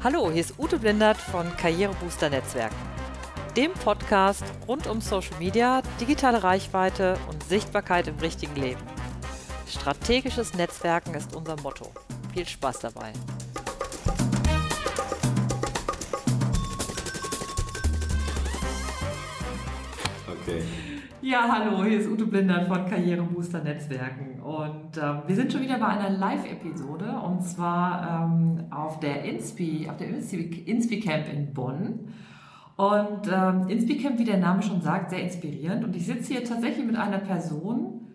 Hallo, hier ist Ute Blindert von Karrierebooster Netzwerken, dem Podcast rund um Social Media, digitale Reichweite und Sichtbarkeit im richtigen Leben. Strategisches Netzwerken ist unser Motto. Viel Spaß dabei. Okay. Ja, hallo, hier ist Ute Blindert von Karrierebooster Netzwerken und ähm, wir sind schon wieder bei einer Live-Episode und zwar ähm, auf der Inspi, auf der Inspi Camp in Bonn. Und ähm, Inspi Camp, wie der Name schon sagt, sehr inspirierend und ich sitze hier tatsächlich mit einer Person,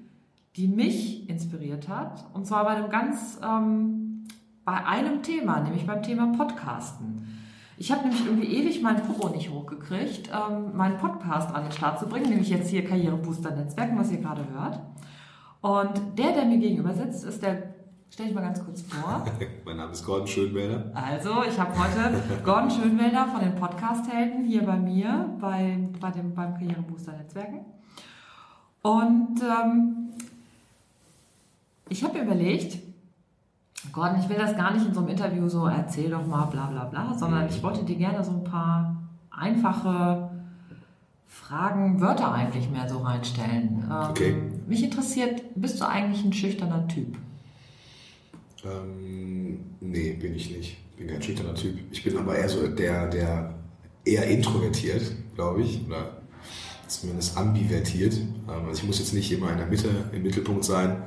die mich inspiriert hat und zwar bei einem ganz, ähm, bei einem Thema, nämlich beim Thema Podcasten. Ich habe nämlich irgendwie ewig meinen Popo nicht hochgekriegt, ähm, meinen Podcast an den Start zu bringen, nämlich jetzt hier Karrierebooster Netzwerken, was ihr gerade hört. Und der, der mir gegenüber sitzt, ist der, stell dich mal ganz kurz vor. mein Name ist Gordon Schönwälder. Also, ich habe heute Gordon Schönwälder von den Podcast-Helden hier bei mir, bei, bei dem, beim Karrierebooster Netzwerken. Und ähm, ich habe überlegt, Gordon, ich will das gar nicht in so einem Interview so erzähl doch mal bla bla bla, sondern ich wollte dir gerne so ein paar einfache Fragen, Wörter eigentlich mehr so reinstellen. Ähm, okay. Mich interessiert, bist du eigentlich ein schüchterner Typ? Ähm, nee, bin ich nicht. Bin kein schüchterner Typ. Ich bin aber eher so der, der eher introvertiert, glaube ich, oder zumindest ambivertiert. Ähm, also ich muss jetzt nicht immer in der Mitte, im Mittelpunkt sein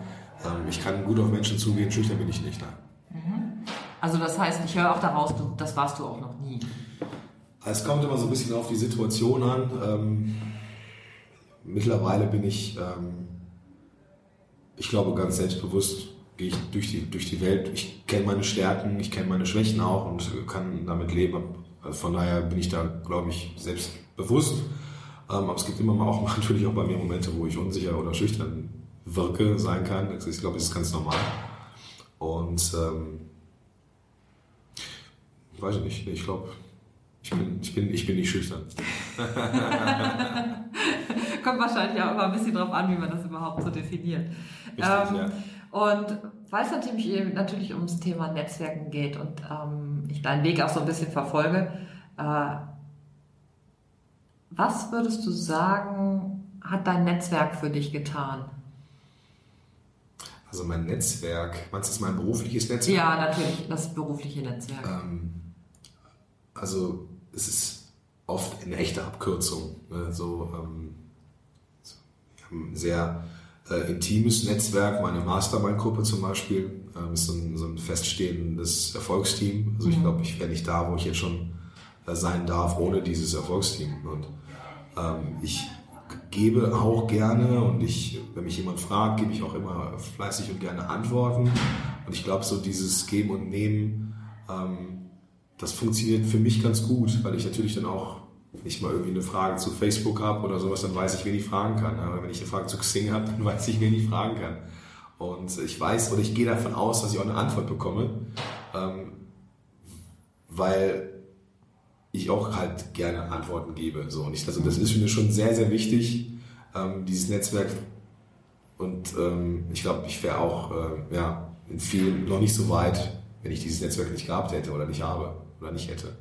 ich kann gut auf Menschen zugehen, schüchtern bin ich nicht. Nein. Mhm. Also das heißt, ich höre auch daraus, das warst du auch noch nie. Es kommt immer so ein bisschen auf die Situation an. Ähm, mittlerweile bin ich, ähm, ich glaube, ganz selbstbewusst gehe ich durch die, durch die Welt. Ich kenne meine Stärken, ich kenne meine Schwächen auch und kann damit leben. Also von daher bin ich da, glaube ich, selbstbewusst. Ähm, aber es gibt immer mal auch natürlich auch bei mir Momente, wo ich unsicher oder schüchtern wirke, sein kann. Ich glaube, das ist ganz normal. Und ähm, weiß ich nicht, ich glaube, ich bin, ich, bin, ich bin nicht schüchtern. Kommt wahrscheinlich auch immer ein bisschen drauf an, wie man das überhaupt so definiert. Richtig, ähm, ja. Und weil es natürlich, natürlich ums Thema Netzwerken geht und ähm, ich deinen Weg auch so ein bisschen verfolge, äh, was würdest du sagen, hat dein Netzwerk für dich getan? Also mein Netzwerk, meinst du das mein berufliches Netzwerk? Ja, natürlich, das berufliche Netzwerk. Ähm, also es ist oft eine echte Abkürzung. Ne? So, ähm, so, wir haben ein sehr äh, intimes Netzwerk, meine Mastermind-Gruppe zum Beispiel, ähm, ist so ein, so ein feststehendes Erfolgsteam. Also ich mhm. glaube, ich wäre nicht da, wo ich jetzt schon äh, sein darf, ohne dieses Erfolgsteam. Und ähm, ich gebe auch gerne und ich, wenn mich jemand fragt, gebe ich auch immer fleißig und gerne Antworten. Und ich glaube, so dieses Geben und Nehmen, ähm, das funktioniert für mich ganz gut, weil ich natürlich dann auch nicht mal irgendwie eine Frage zu Facebook habe oder sowas, dann weiß ich, wen ich fragen kann. Aber wenn ich eine Frage zu Xing habe, dann weiß ich, wen ich fragen kann. Und ich weiß oder ich gehe davon aus, dass ich auch eine Antwort bekomme, ähm, weil ich auch halt gerne Antworten gebe. So. Und ich, also das ist mir schon sehr, sehr wichtig, ähm, dieses Netzwerk. Und ähm, ich glaube, ich wäre auch äh, ja, in vielen noch nicht so weit, wenn ich dieses Netzwerk nicht gehabt hätte oder nicht habe oder nicht hätte.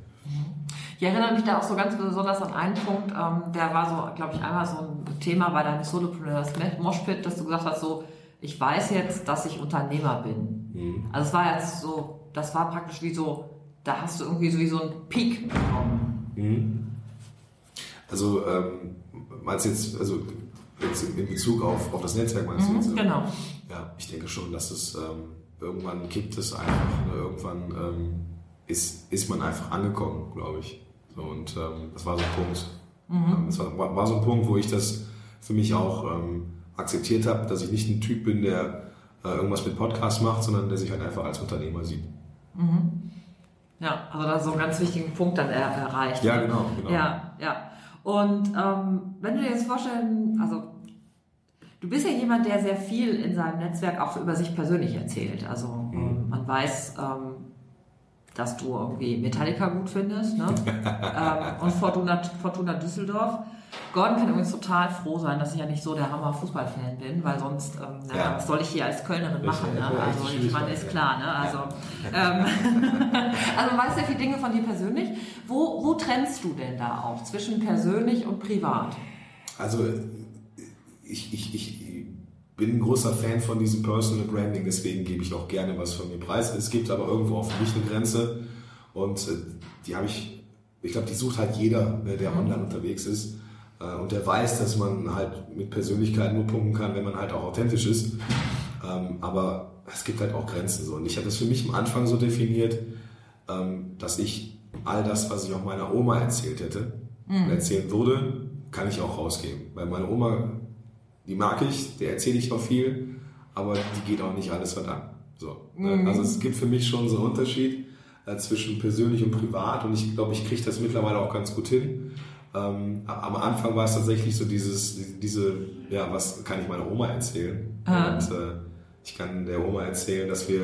Ich erinnere mich da auch so ganz besonders an einen Punkt, ähm, der war so, glaube ich, einmal so ein Thema bei deinem Solopreneurs Moshpit, dass du gesagt hast, so, ich weiß jetzt, dass ich Unternehmer bin. Mhm. Also es war jetzt so, das war praktisch wie so, da hast du irgendwie sowieso einen Peak bekommen. Mhm. Also ähm, meinst du jetzt, also jetzt in Bezug auf, auf das Netzwerk meinst mhm, du jetzt? Genau. Ja, ich denke schon, dass es ähm, irgendwann kippt es einfach. Ne? Irgendwann ähm, ist, ist man einfach angekommen, glaube ich. So, und ähm, das war so ein Punkt. Mhm. Ähm, das war, war so ein Punkt, wo ich das für mich auch ähm, akzeptiert habe, dass ich nicht ein Typ bin, der äh, irgendwas mit Podcast macht, sondern der sich halt einfach als Unternehmer sieht. Mhm. Ja, also da so einen ganz wichtigen Punkt dann er erreicht. Ja, genau, genau. Ja, ja. Und ähm, wenn du dir jetzt vorstellen, also du bist ja jemand, der sehr viel in seinem Netzwerk auch über sich persönlich erzählt. Also mhm. ähm, man weiß, ähm, dass du irgendwie Metallica gut findest ne? ähm, und Fortuna, Fortuna Düsseldorf. Gordon kann übrigens total froh sein, dass ich ja nicht so der Hammer-Fußballfan bin, weil sonst, ähm, na, ja. was soll ich hier als Kölnerin machen? Ne? Also ich meine, ist klar, ne? Also, ja. ähm, also man weiß sehr viele Dinge von dir persönlich. Wo, wo trennst du denn da auch zwischen persönlich und privat? Also ich, ich, ich bin ein großer Fan von diesem Personal Branding, deswegen gebe ich auch gerne was von mir preis. Es gibt aber irgendwo auch für mich eine Grenze und äh, die habe ich, ich glaube, die sucht halt jeder, ne, der mhm. online unterwegs ist. Äh, und der weiß, dass man halt mit Persönlichkeit nur punkten kann, wenn man halt auch authentisch ist. Ähm, aber es gibt halt auch Grenzen so. Und ich habe das für mich am Anfang so definiert, ähm, dass ich all das, was ich auch meiner Oma erzählt hätte mhm. und erzählen würde, kann ich auch rausgeben. Weil meine Oma, die mag ich, der erzähle ich auch viel, aber die geht auch nicht alles was an. So, ne? mhm. Also es gibt für mich schon so einen Unterschied äh, zwischen persönlich und privat und ich glaube, ich kriege das mittlerweile auch ganz gut hin. Ähm, am Anfang war es tatsächlich so dieses, diese, ja, was kann ich meiner Oma erzählen? Ah. Und äh, ich kann der Oma erzählen, dass wir,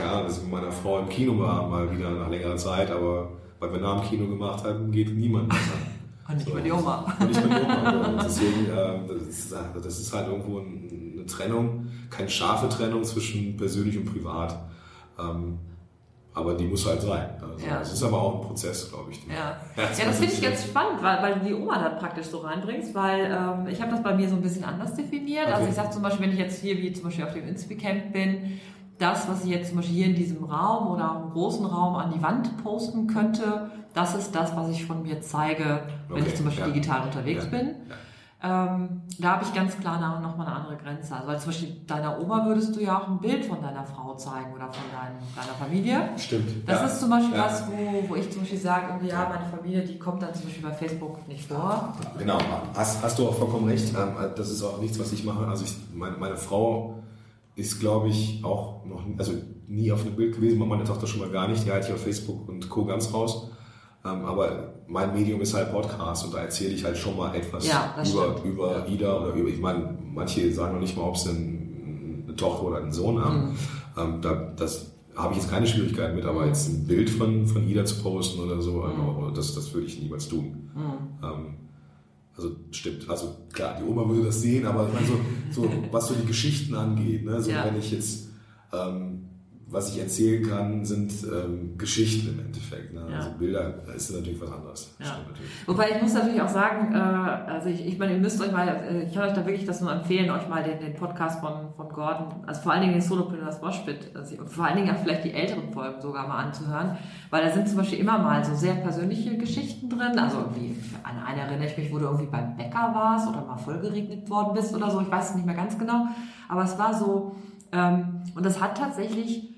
ja, dass ich mit meiner Frau im Kino waren, mal wieder nach längerer Zeit, aber weil wir nach dem Kino gemacht haben, geht niemand mehr. Und nicht so, mal die Oma. Und nicht mal die Oma. Und deswegen, äh, das, ist, das ist halt irgendwo eine Trennung, keine scharfe Trennung zwischen persönlich und privat. Ähm, aber die muss halt sein. Also ja. Es ist aber auch ein Prozess, glaube ich. Ja. ja, das finde ich ganz spannend, weil, weil du die Oma dann praktisch so reinbringst, weil ähm, ich habe das bei mir so ein bisschen anders definiert. Also okay. Also ich sage zum Beispiel, wenn ich jetzt hier wie zum Beispiel auf dem Inspicamp bin, das, was ich jetzt zum Beispiel hier in diesem Raum oder auch im großen Raum an die Wand posten könnte, das ist das, was ich von mir zeige, wenn okay. ich zum Beispiel ja. digital unterwegs bin. Ähm, da habe ich ganz klar nochmal eine andere Grenze. Also weil zum Beispiel deiner Oma würdest du ja auch ein Bild von deiner Frau zeigen oder von dein, deiner Familie. Stimmt. Das ja. ist zum Beispiel ja. was, wo, wo ich zum Beispiel sage, ja, meine Familie, die kommt dann zum Beispiel bei Facebook nicht vor. Genau, hast, hast du auch vollkommen recht. Ähm, das ist auch nichts, was ich mache. Also ich, meine, meine Frau ist, glaube ich, auch noch, also nie auf einem Bild gewesen, meine Tochter schon mal gar nicht, die halte ich auf Facebook und Co. ganz raus. Ähm, aber mein Medium ist halt Podcast und da erzähle ich halt schon mal etwas ja, über, über Ida oder über, ich meine, manche sagen noch nicht mal, ob sie eine Tochter oder einen Sohn haben. Mhm. Ähm, da, das habe ich jetzt keine Schwierigkeiten mit, aber mhm. jetzt ein Bild von, von Ida zu posten oder so, mhm. das, das würde ich niemals tun. Mhm. Ähm, also stimmt, also klar, die Oma würde das sehen, aber ich meine, so, so was so die Geschichten angeht, ne? so ja. wenn ich jetzt ähm, was ich erzählen kann, sind ähm, Geschichten im Endeffekt. Ne? Ja. Also Bilder ist natürlich was anderes. Ja. Wobei ich muss natürlich auch sagen, äh, also ich, ich meine, ihr müsst euch mal, äh, ich kann euch da wirklich das nur empfehlen, euch mal den, den Podcast von, von Gordon, also vor allen Dingen den Solopreneurs Moshpit, also vor allen Dingen auch vielleicht die älteren Folgen sogar mal anzuhören, weil da sind zum Beispiel immer mal so sehr persönliche Geschichten drin. Also irgendwie, an eine erinnere ich mich, wo du irgendwie beim Bäcker warst oder mal vollgeregnet worden bist oder so, ich weiß es nicht mehr ganz genau, aber es war so, ähm, und das hat tatsächlich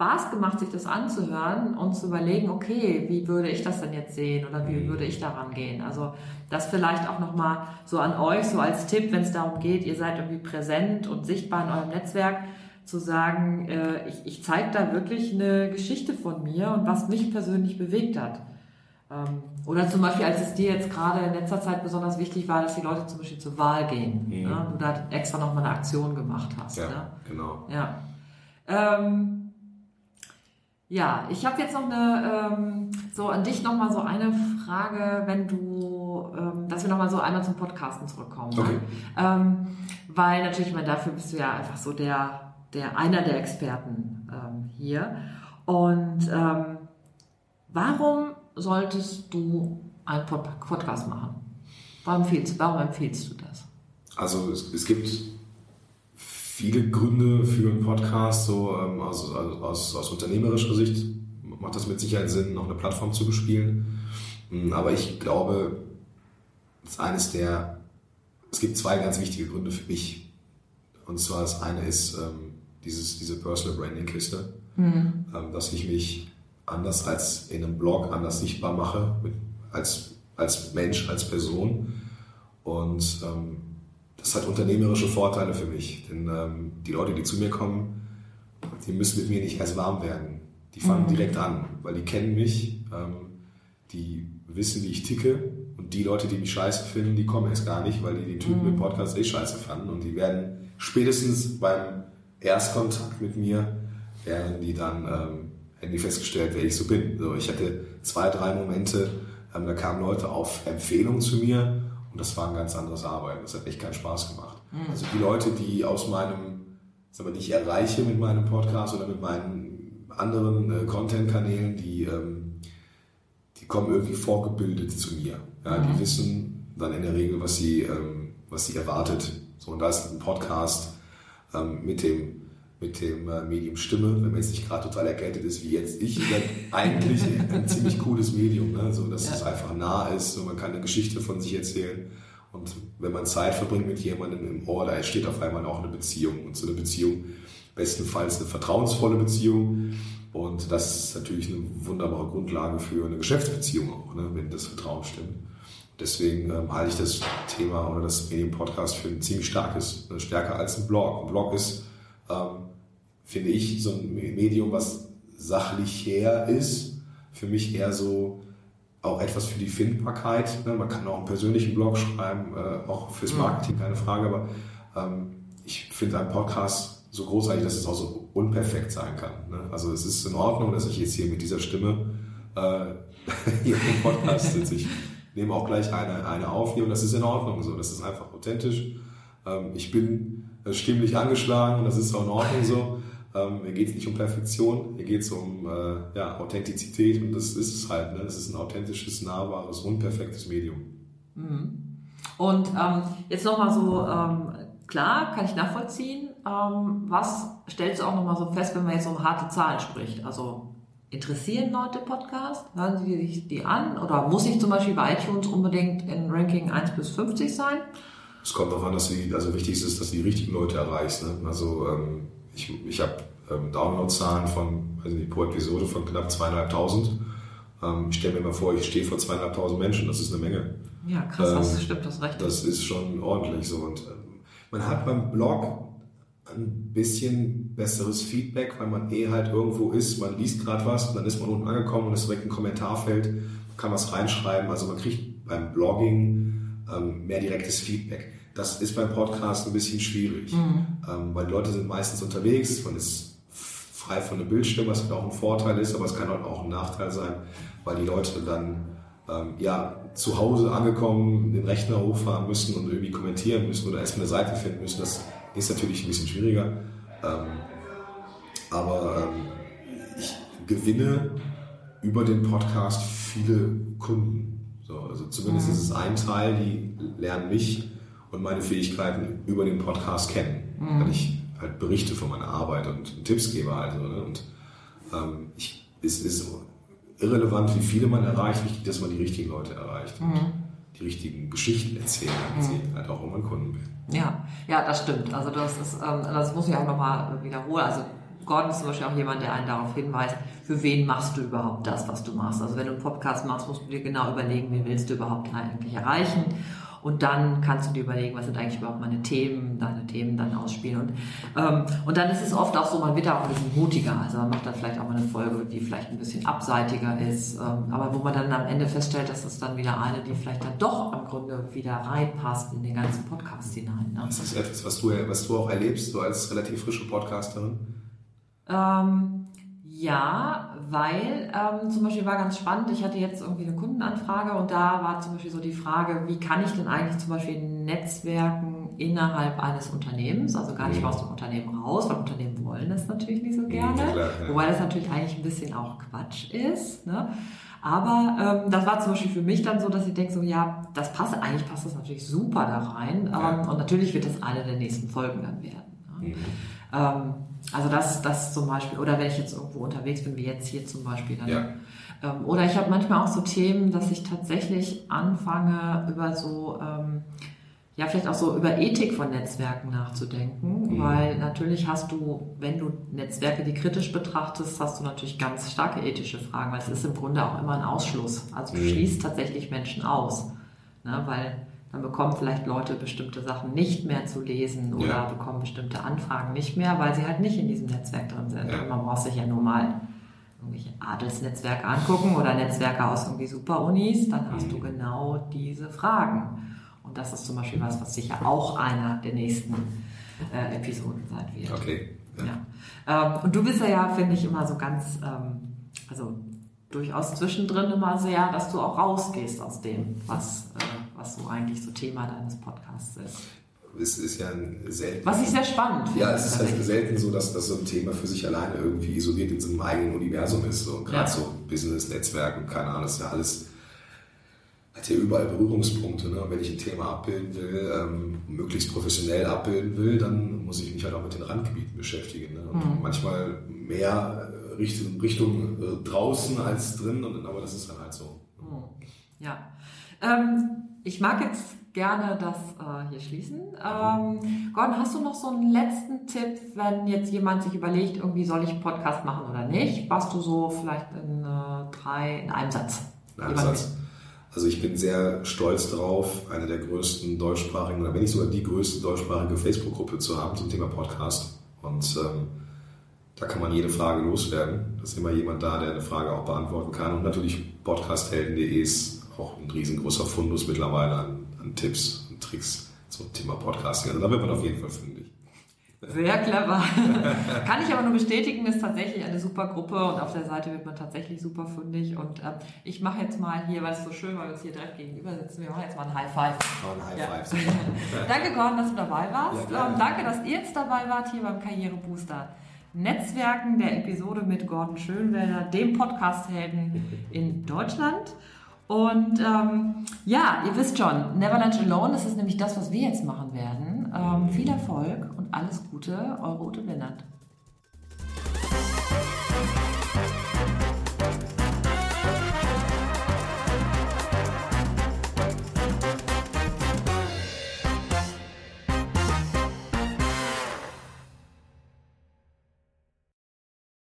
Spaß gemacht, sich das anzuhören und zu überlegen, okay, wie würde ich das denn jetzt sehen oder wie mhm. würde ich daran gehen? Also das vielleicht auch nochmal so an euch, so als Tipp, wenn es darum geht, ihr seid irgendwie präsent und sichtbar in eurem Netzwerk, zu sagen, äh, ich, ich zeige da wirklich eine Geschichte von mir und was mich persönlich bewegt hat. Ähm, oder zum Beispiel, als es dir jetzt gerade in letzter Zeit besonders wichtig war, dass die Leute zum Beispiel zur Wahl gehen. Mhm. Ne? Du da extra nochmal eine Aktion gemacht hast. Ja, ne? genau. Ja. Ähm, ja, ich habe jetzt noch eine, ähm, so an dich nochmal so eine Frage, wenn du, ähm, dass wir nochmal so einmal zum Podcasten zurückkommen. Ne? Okay. Ähm, weil natürlich, ich meine, dafür bist du ja einfach so der, der einer der Experten ähm, hier. Und ähm, warum solltest du einen Pod Podcast machen? Warum empfiehlst, warum empfiehlst du das? Also es, es gibt viele Gründe für einen Podcast, so ähm, aus, aus, aus unternehmerischer Sicht macht das mit Sicherheit Sinn, noch eine Plattform zu bespielen. Hm, aber ich glaube, das ist eines der, es gibt zwei ganz wichtige Gründe für mich. Und zwar das eine ist ähm, dieses, diese Personal Branding Kiste, mhm. ähm, dass ich mich anders als in einem Blog anders sichtbar mache, mit, als, als Mensch, als Person. Und ähm, das hat unternehmerische Vorteile für mich. Denn ähm, die Leute, die zu mir kommen, die müssen mit mir nicht erst warm werden. Die fangen mhm. direkt an, weil die kennen mich, ähm, die wissen, wie ich ticke. Und die Leute, die mich scheiße finden, die kommen erst gar nicht, weil die den Typen mhm. im Podcast eh scheiße fanden. Und die werden spätestens beim Erstkontakt mit mir, werden die dann ähm, hätten die festgestellt, wer ich so bin. So, ich hatte zwei, drei Momente, ähm, da kamen Leute auf Empfehlung zu mir Und das war ein ganz anderes Arbeiten. Das hat echt keinen Spaß gemacht. Mhm. Also die Leute, die aus meinem, sagen wir, die ich erreiche mit meinem Podcast oder mit meinen anderen äh, Content-Kanälen, die, ähm, die kommen irgendwie vorgebildet zu mir. Ja, mhm. Die wissen dann in der Regel, was sie, ähm, was sie erwartet. So, und da ist ein Podcast ähm, mit dem mit dem äh, Medium Stimme, wenn man jetzt nicht gerade total erkältet ist wie jetzt ich, dann eigentlich ein ziemlich cooles Medium, ne? so dass ja. es einfach nah ist, so man kann eine Geschichte von sich erzählen und wenn man Zeit verbringt mit jemandem im Ohr, da entsteht auf einmal auch eine Beziehung und so eine Beziehung bestenfalls eine vertrauensvolle Beziehung und das ist natürlich eine wunderbare Grundlage für eine Geschäftsbeziehung auch, ne? wenn das Vertrauen stimmt. Deswegen ähm, halte ich das Thema oder das Medium-Podcast für ein ziemlich starkes, ne? stärker als ein Blog. Ein Blog ist ähm, finde ich, so ein Medium, was sachlich her ist. Für mich eher so auch etwas für die Findbarkeit. Ne? Man kann auch einen persönlichen Blog schreiben, äh, auch fürs mhm. Marketing, keine Frage, aber ähm, ich finde einen Podcast so großartig, dass es auch so unperfekt sein kann. Ne? Also es ist in Ordnung, dass ich jetzt hier mit dieser Stimme äh, hier im Podcast sitze. Ich nehme auch gleich eine, eine auf hier und das ist in Ordnung so. Das ist einfach authentisch. Ähm, ich bin äh, stimmlich angeschlagen und das ist auch in Ordnung so. Ähm, hier geht es nicht um Perfektion, hier geht es um äh, ja, Authentizität und das ist es halt. Ne? Es ist ein authentisches, nahbares, unperfektes Medium. Mhm. Und ähm, jetzt nochmal so, ähm, klar, kann ich nachvollziehen. Ähm, was stellst du auch nochmal so fest, wenn man jetzt um harte Zahlen spricht? Also interessieren Leute Podcast? Hören sie sich die an? Oder muss ich zum Beispiel bei iTunes unbedingt in Ranking 1 bis 50 sein? Es kommt darauf an, dass du, also wichtig ist, dass du die richtigen Leute erreichst. Ne? Also ähm, ich, ich habe ähm, Downloadzahlen von, also pro Episode von knapp zweieinhalbtausend. Ähm, ich stelle mir mal vor, ich stehe vor zweieinhalbtausend Menschen, das ist eine Menge. Ja, krass, das ähm, stimmt, das recht. Das ist schon ordentlich so. Und ähm, man hat beim Blog ein bisschen besseres Feedback, weil man eh halt irgendwo ist, man liest gerade was und dann ist man unten angekommen und ist direkt ein Kommentarfeld, kann was reinschreiben. Also man kriegt beim Blogging ähm, mehr direktes Feedback. Das ist beim Podcast ein bisschen schwierig, mhm. ähm, weil die Leute sind meistens unterwegs, man ist frei von dem Bildschirm, was auch ein Vorteil ist, aber es kann auch ein Nachteil sein, weil die Leute dann ähm, ja, zu Hause angekommen den Rechner hochfahren müssen und irgendwie kommentieren müssen oder erstmal eine Seite finden müssen. Das ist natürlich ein bisschen schwieriger. Ähm, aber ähm, ich gewinne über den Podcast viele Kunden. So, also zumindest mhm. ist es ein Teil, die lernen mich und meine Fähigkeiten über den Podcast kennen. Mhm. Weil ich halt berichte von meiner Arbeit und Tipps gebe halt. Ne? Und ähm, ich, es ist irrelevant, wie viele man erreicht, wichtig, dass man die richtigen Leute erreicht. Mhm. Die richtigen Geschichten erzählen, mhm. sie halt auch um einen Kunden werden. Ja, ja, das stimmt. Also das ist, ähm, das muss ich auch nochmal wiederholen. Also Gordon ist zum Beispiel auch jemand, der einen darauf hinweist, für wen machst du überhaupt das, was du machst. Also wenn du einen Podcast machst, musst du dir genau überlegen, wen willst du überhaupt eigentlich erreichen. Und dann kannst du dir überlegen, was sind eigentlich überhaupt meine Themen, deine Themen dann ausspielen. Und, ähm, und dann ist es oft auch so, man wird da auch ein bisschen mutiger. Also man macht dann vielleicht auch mal eine Folge, die vielleicht ein bisschen abseitiger ist, ähm, aber wo man dann am Ende feststellt, dass es dann wieder eine, die vielleicht dann doch im Grunde wieder reinpasst in den ganzen Podcast hinein. Ne? Das ist etwas, was du, was du auch erlebst, so als relativ frische Podcasterin? Ähm, ja, weil ähm, zum Beispiel war ganz spannend, ich hatte jetzt irgendwie eine Kundenanfrage und da war zum Beispiel so die Frage, wie kann ich denn eigentlich zum Beispiel Netzwerken innerhalb eines Unternehmens, also gar nicht mhm. aus dem Unternehmen raus, weil Unternehmen wollen das natürlich nicht so mhm, gerne, ja, klar, ja. wobei das natürlich eigentlich ein bisschen auch Quatsch ist. Ne? Aber ähm, das war zum Beispiel für mich dann so, dass ich denke so, ja, das passt, eigentlich passt das natürlich super da rein ähm, und natürlich wird das eine der nächsten Folgen dann werden. Ne? Mhm. Ähm, also das, das zum Beispiel, oder wenn ich jetzt irgendwo unterwegs bin, wie jetzt hier zum Beispiel. Dann, ja. ähm, oder ich habe manchmal auch so Themen, dass ich tatsächlich anfange, über so, ähm, ja, vielleicht auch so über Ethik von Netzwerken nachzudenken, mhm. weil natürlich hast du, wenn du Netzwerke, die kritisch betrachtest, hast du natürlich ganz starke ethische Fragen, weil es ist im Grunde auch immer ein Ausschluss. Also du mhm. schließt tatsächlich Menschen aus, ne, weil dann bekommen vielleicht Leute bestimmte Sachen nicht mehr zu lesen oder ja. bekommen bestimmte Anfragen nicht mehr, weil sie halt nicht in diesem Netzwerk drin sind. Ja. Man braucht sich ja nur mal irgendwelche Adelsnetzwerke angucken oder Netzwerke aus irgendwie Superunis, dann hast mhm. du genau diese Fragen. Und das ist zum Beispiel was, was sicher auch einer der nächsten äh, Episoden sein wird. Okay. Ja. ja. Ähm, und du bist ja, ja finde ich, immer so ganz, ähm, also durchaus zwischendrin immer sehr, dass du auch rausgehst aus dem, was, äh, was so eigentlich so Thema deines Podcasts ist. Es ist ja selten. Was ich sehr spannend finde. Ja, es ist halt selten so, dass das so ein Thema für sich alleine irgendwie isoliert in so einem eigenen Universum ist. So. Gerade ja. so Business, Netzwerk und keine Ahnung, das ist ja alles hat ja überall Berührungspunkte. Ne? wenn ich ein Thema abbilden will, ähm, möglichst professionell abbilden will, dann muss ich mich halt auch mit den Randgebieten beschäftigen. Ne? Und mhm. manchmal mehr Richtung, Richtung äh, draußen als drin, und, aber das ist dann halt so. Mhm. Ja. Ähm, ich mag jetzt gerne das äh, hier schließen. Ähm, Gordon, hast du noch so einen letzten Tipp, wenn jetzt jemand sich überlegt, irgendwie soll ich einen Podcast machen oder nicht? Was du so vielleicht in äh, drei, in einem Satz? In einem Satz. Also ich bin sehr stolz darauf, eine der größten deutschsprachigen, oder wenn nicht sogar die größte deutschsprachige Facebook-Gruppe zu haben zum Thema Podcast. Und ähm, da kann man jede Frage loswerden. Da ist immer jemand da, der eine Frage auch beantworten kann. Und natürlich podcasthelden.de ist auch ein riesengroßer Fundus mittlerweile an, an Tipps und Tricks zum Thema Podcasting. Also da wird man auf jeden Fall fündig. Sehr clever. Kann ich aber nur bestätigen, ist tatsächlich eine super Gruppe und auf der Seite wird man tatsächlich super fündig. Und äh, ich mache jetzt mal hier, weil es so schön, weil wir uns hier direkt gegenüber sitzen, wir machen jetzt mal ein High Five. Oh, ein High ja. Five. danke, Gordon, dass du dabei warst. Ja, ähm, danke, dass ihr jetzt dabei wart hier beim Karrierebooster. Netzwerken der Episode mit Gordon Schönwälder, dem Podcast-Helden in Deutschland. Und ähm, ja, ihr wisst schon, Never Lunch Alone, das ist nämlich das, was wir jetzt machen werden. Ähm, viel Erfolg und alles Gute, eure Ute Blendert.